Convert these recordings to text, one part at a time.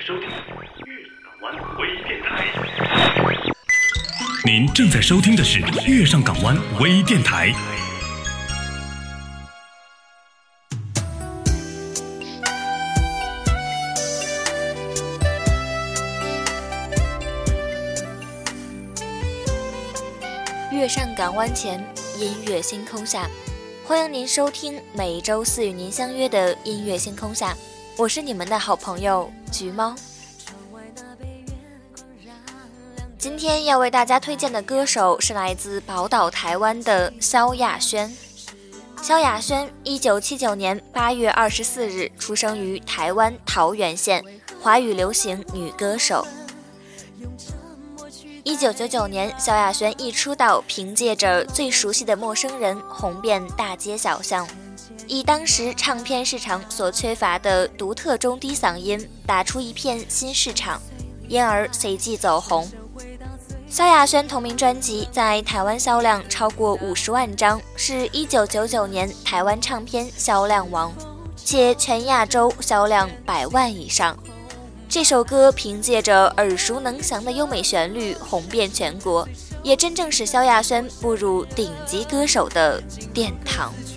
收听月港湾微电台。您正在收听的是月上港湾微电台。月上港湾前，音乐星空下，欢迎您收听每周四与您相约的音乐星空下，我是你们的好朋友橘猫。今天要为大家推荐的歌手是来自宝岛台湾的萧亚轩。萧亚轩，一九七九年八月二十四日出生于台湾桃园县，华语流行女歌手。一九九九年，萧亚轩一出道，凭借着《最熟悉的陌生人》红遍大街小巷，以当时唱片市场所缺乏的独特中低嗓音，打出一片新市场，因而随即走红。萧亚轩同名专辑在台湾销量超过五十万张，是一九九九年台湾唱片销量王，且全亚洲销量百万以上。这首歌凭借着耳熟能详的优美旋律红遍全国，也真正使萧亚轩步入顶级歌手的殿堂。《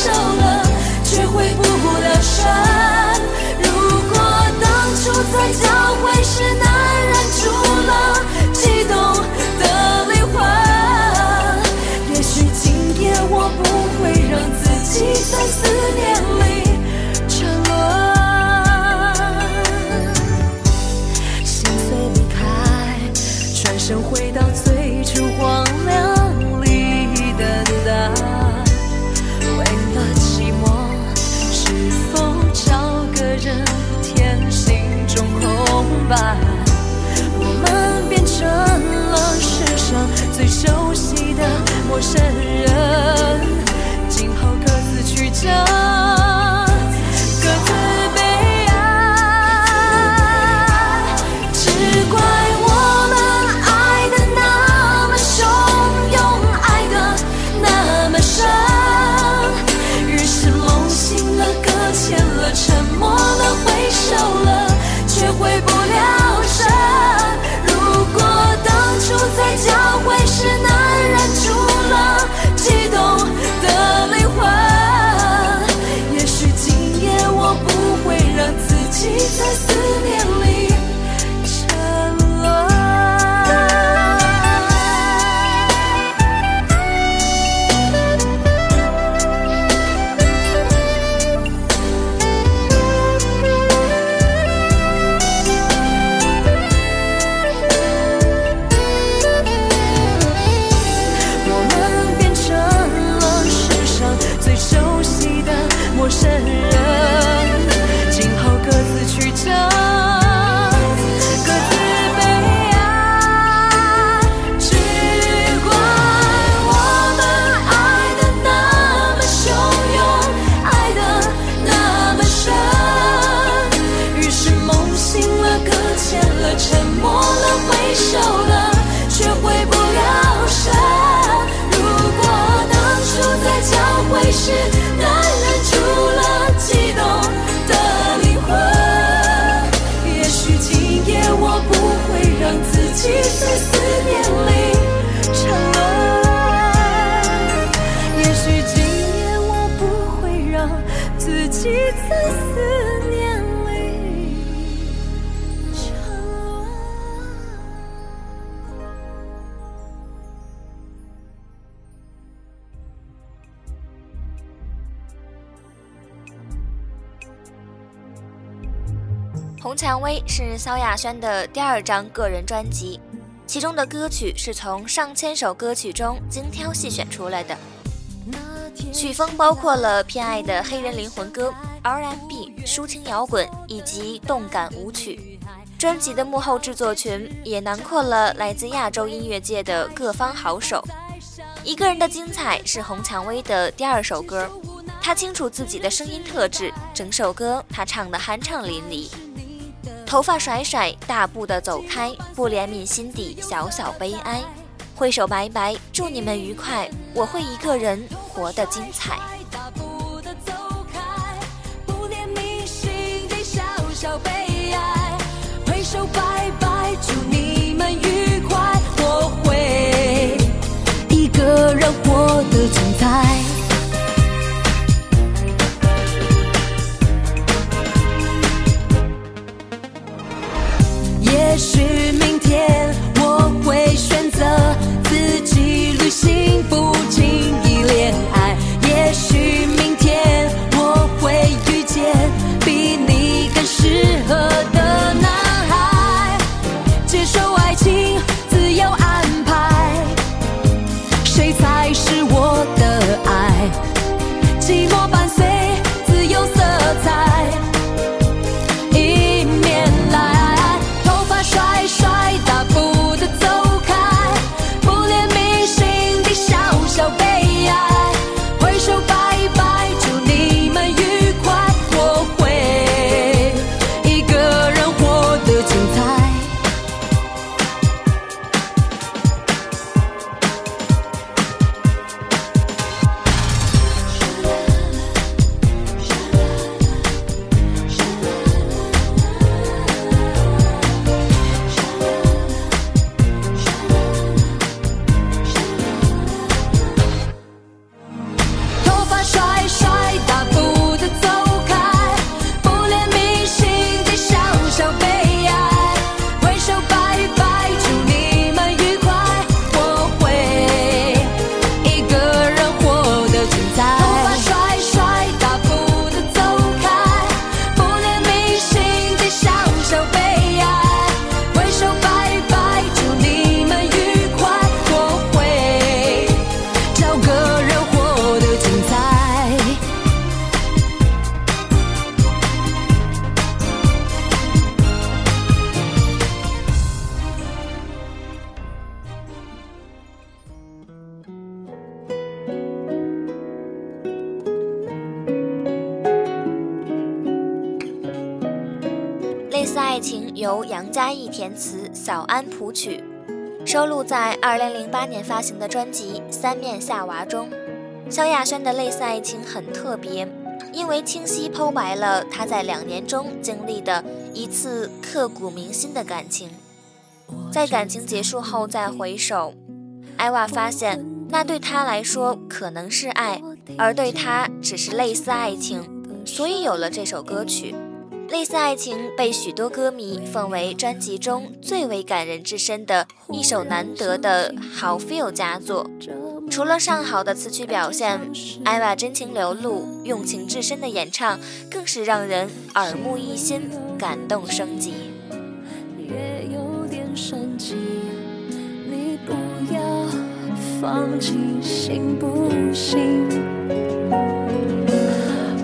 受了。红蔷薇》是萧亚轩的第二张个人专辑，其中的歌曲是从上千首歌曲中精挑细选出来的。曲风包括了偏爱的黑人灵魂歌、R&B、抒情摇滚以及动感舞曲。专辑的幕后制作群也囊括了来自亚洲音乐界的各方好手。一个人的精彩是红蔷薇的第二首歌，他清楚自己的声音特质，整首歌他唱得酣畅淋漓。头发甩甩，大步的走开，不怜悯心底小小悲哀，挥手拜拜，祝你们愉快，我会一个人活得精彩。个人活得精彩。嘉毅填词，小安谱曲，收录在2008年发行的专辑《三面夏娃》中。萧亚轩的类似爱情很特别，因为清晰剖白了他在两年中经历的一次刻骨铭心的感情。在感情结束后再回首，艾娃发现那对他来说可能是爱，而对他只是类似爱情，所以有了这首歌曲。类似爱情被许多歌迷奉为专辑中最为感人至深的一首难得的好 feel 佳作。除了上好的词曲表现，艾娃真情流露、用情至深的演唱，更是让人耳目一新、感动升级。也有点生气，你不要放弃，行不行？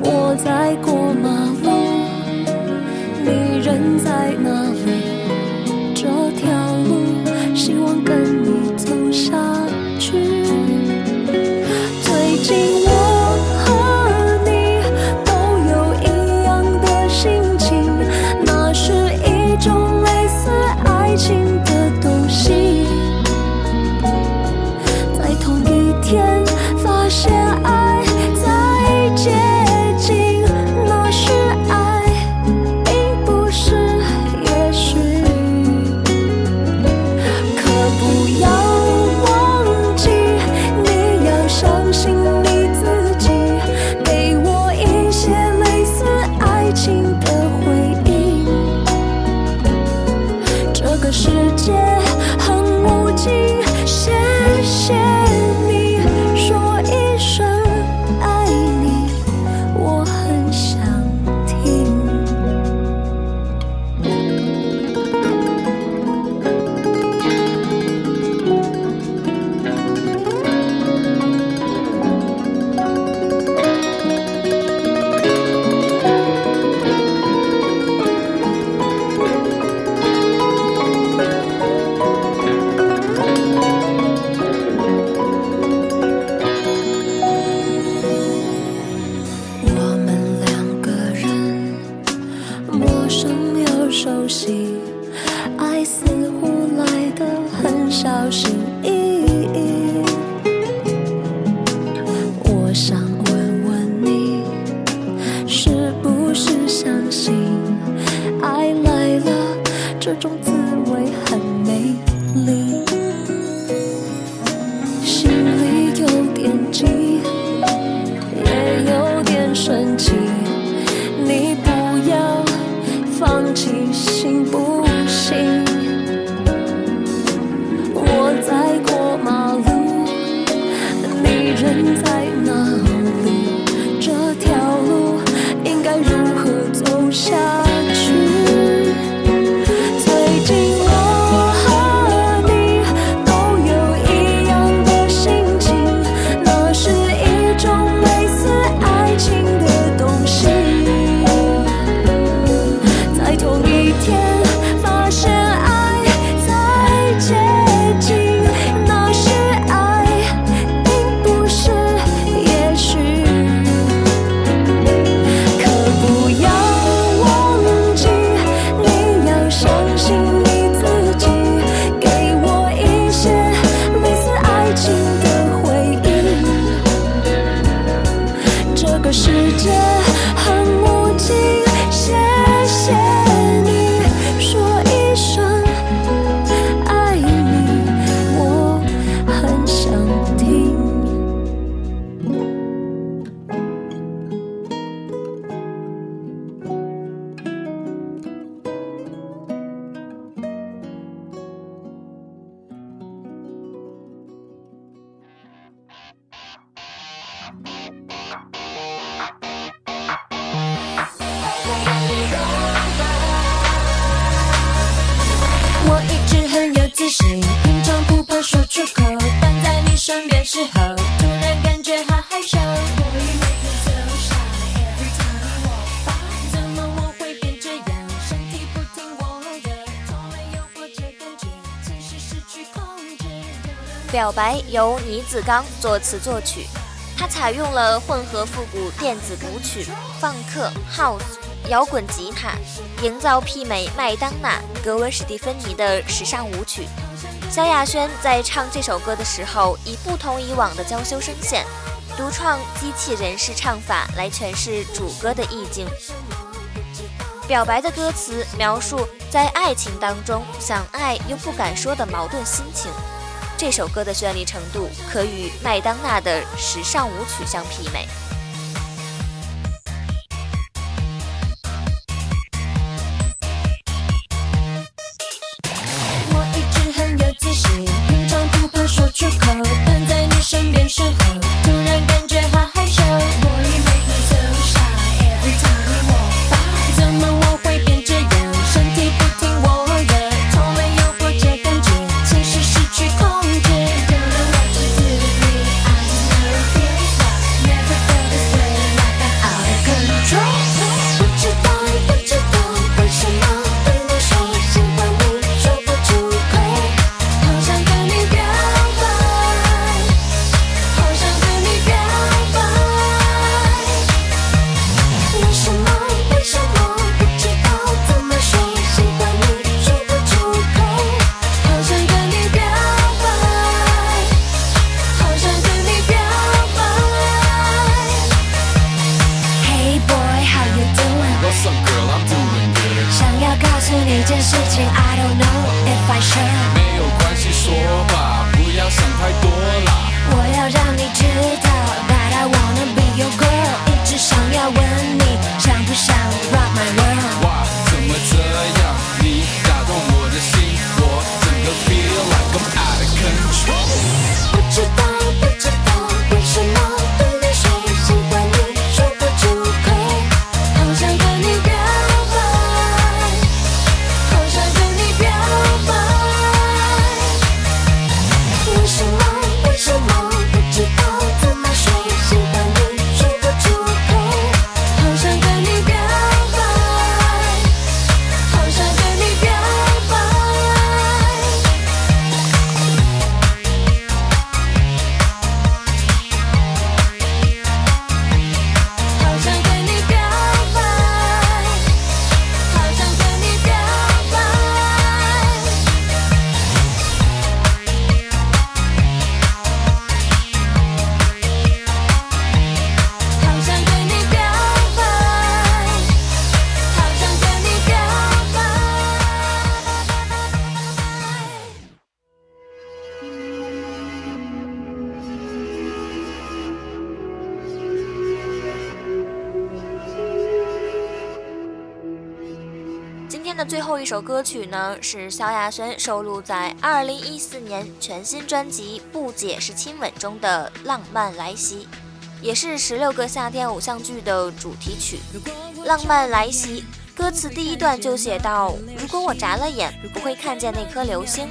我在过马。人在相信爱来了这种滋味很美。表白》由倪子刚作词作曲，他采用了混合复古电子舞曲、放克、house、摇滚吉他，营造媲美麦当娜、格温史蒂芬妮的时尚舞曲。萧亚轩在唱这首歌的时候，以不同以往的娇羞声线，独创机器人式唱法来诠释主歌的意境。表白的歌词描述在爱情当中想爱又不敢说的矛盾心情。这首歌的绚丽程度可与麦当娜的时尚舞曲相媲美。最后一首歌曲呢，是萧亚轩收录在2014年全新专辑《不解释亲吻》中的《浪漫来袭》，也是十六个夏天偶像剧的主题曲。《浪漫来袭》歌词第一段就写到：“如果我眨了眼，不会看见那颗流星；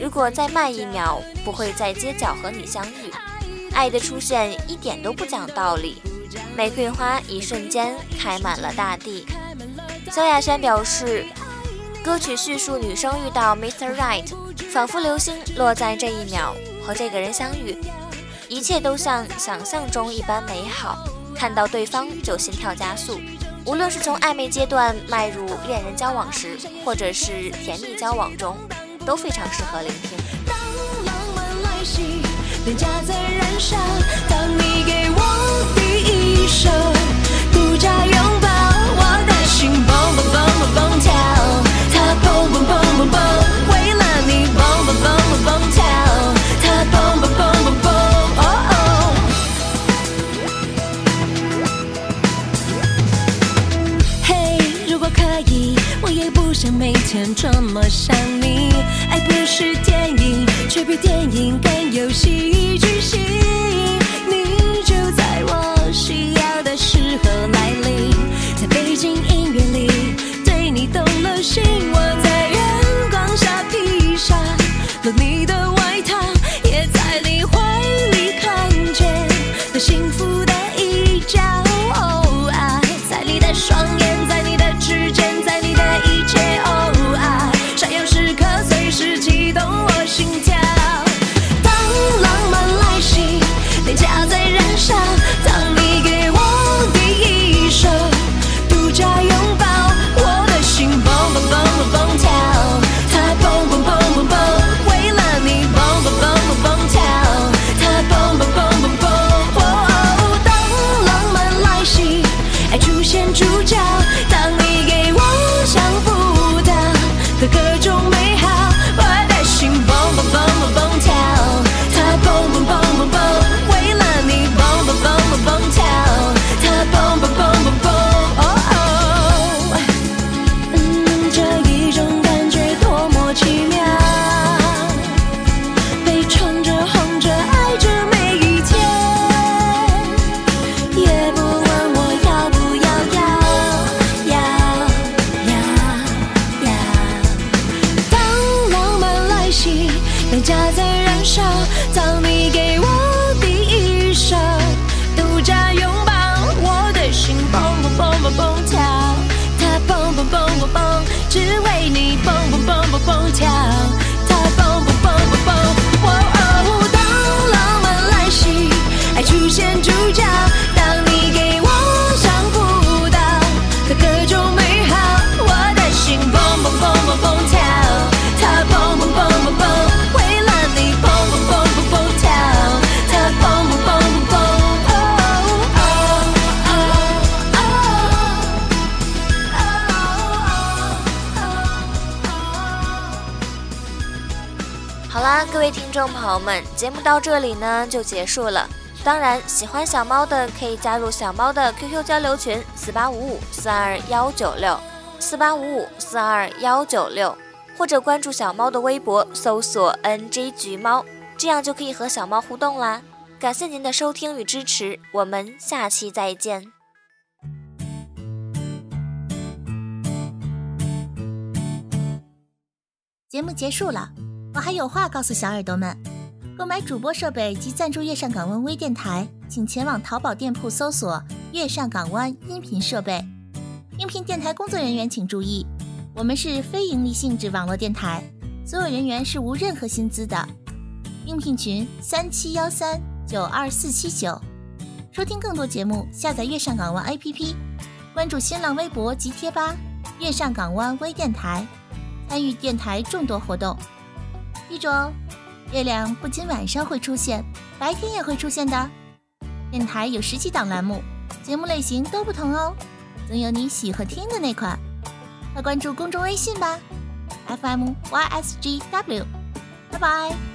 如果再慢一秒，不会在街角和你相遇。爱的出现一点都不讲道理，玫瑰花一瞬间开满了大地。”萧亚轩表示，歌曲叙述女生遇到 Mr. Right，仿佛流星落在这一秒和这个人相遇，一切都像想象中一般美好，看到对方就心跳加速。无论是从暧昧阶段迈入恋人交往时，或者是甜蜜交往中，都非常适合聆听。当浪漫来袭，脸颊在燃烧。当你给我第一手独家拥抱，每天这么想你。爱不是电影，却比电影更有戏剧性。你就在我需要的时候来临，在背景音乐里对你动了心。我在朋友们，节目到这里呢就结束了。当然，喜欢小猫的可以加入小猫的 QQ 交流群四八五五四二幺九六四八五五四二幺九六，或者关注小猫的微博，搜索 NG 橘猫，这样就可以和小猫互动啦。感谢您的收听与支持，我们下期再见。节目结束了，我还有话告诉小耳朵们：购买主播设备及赞助月上港湾微电台，请前往淘宝店铺搜索“月上港湾音频设备”。应聘电台工作人员请注意，我们是非盈利性质网络电台，所有人员是无任何薪资的。应聘群：三七幺三九二四七九。收听更多节目，下载月上港湾 APP，关注新浪微博及贴吧“月上港湾微电台”。参与电台众多活动。记住哦，月亮不仅晚上会出现，白天也会出现的。电台有十几档栏目，节目类型都不同哦，总有你喜欢听的那款。快关注公众微信吧，FM YSGW。拜拜。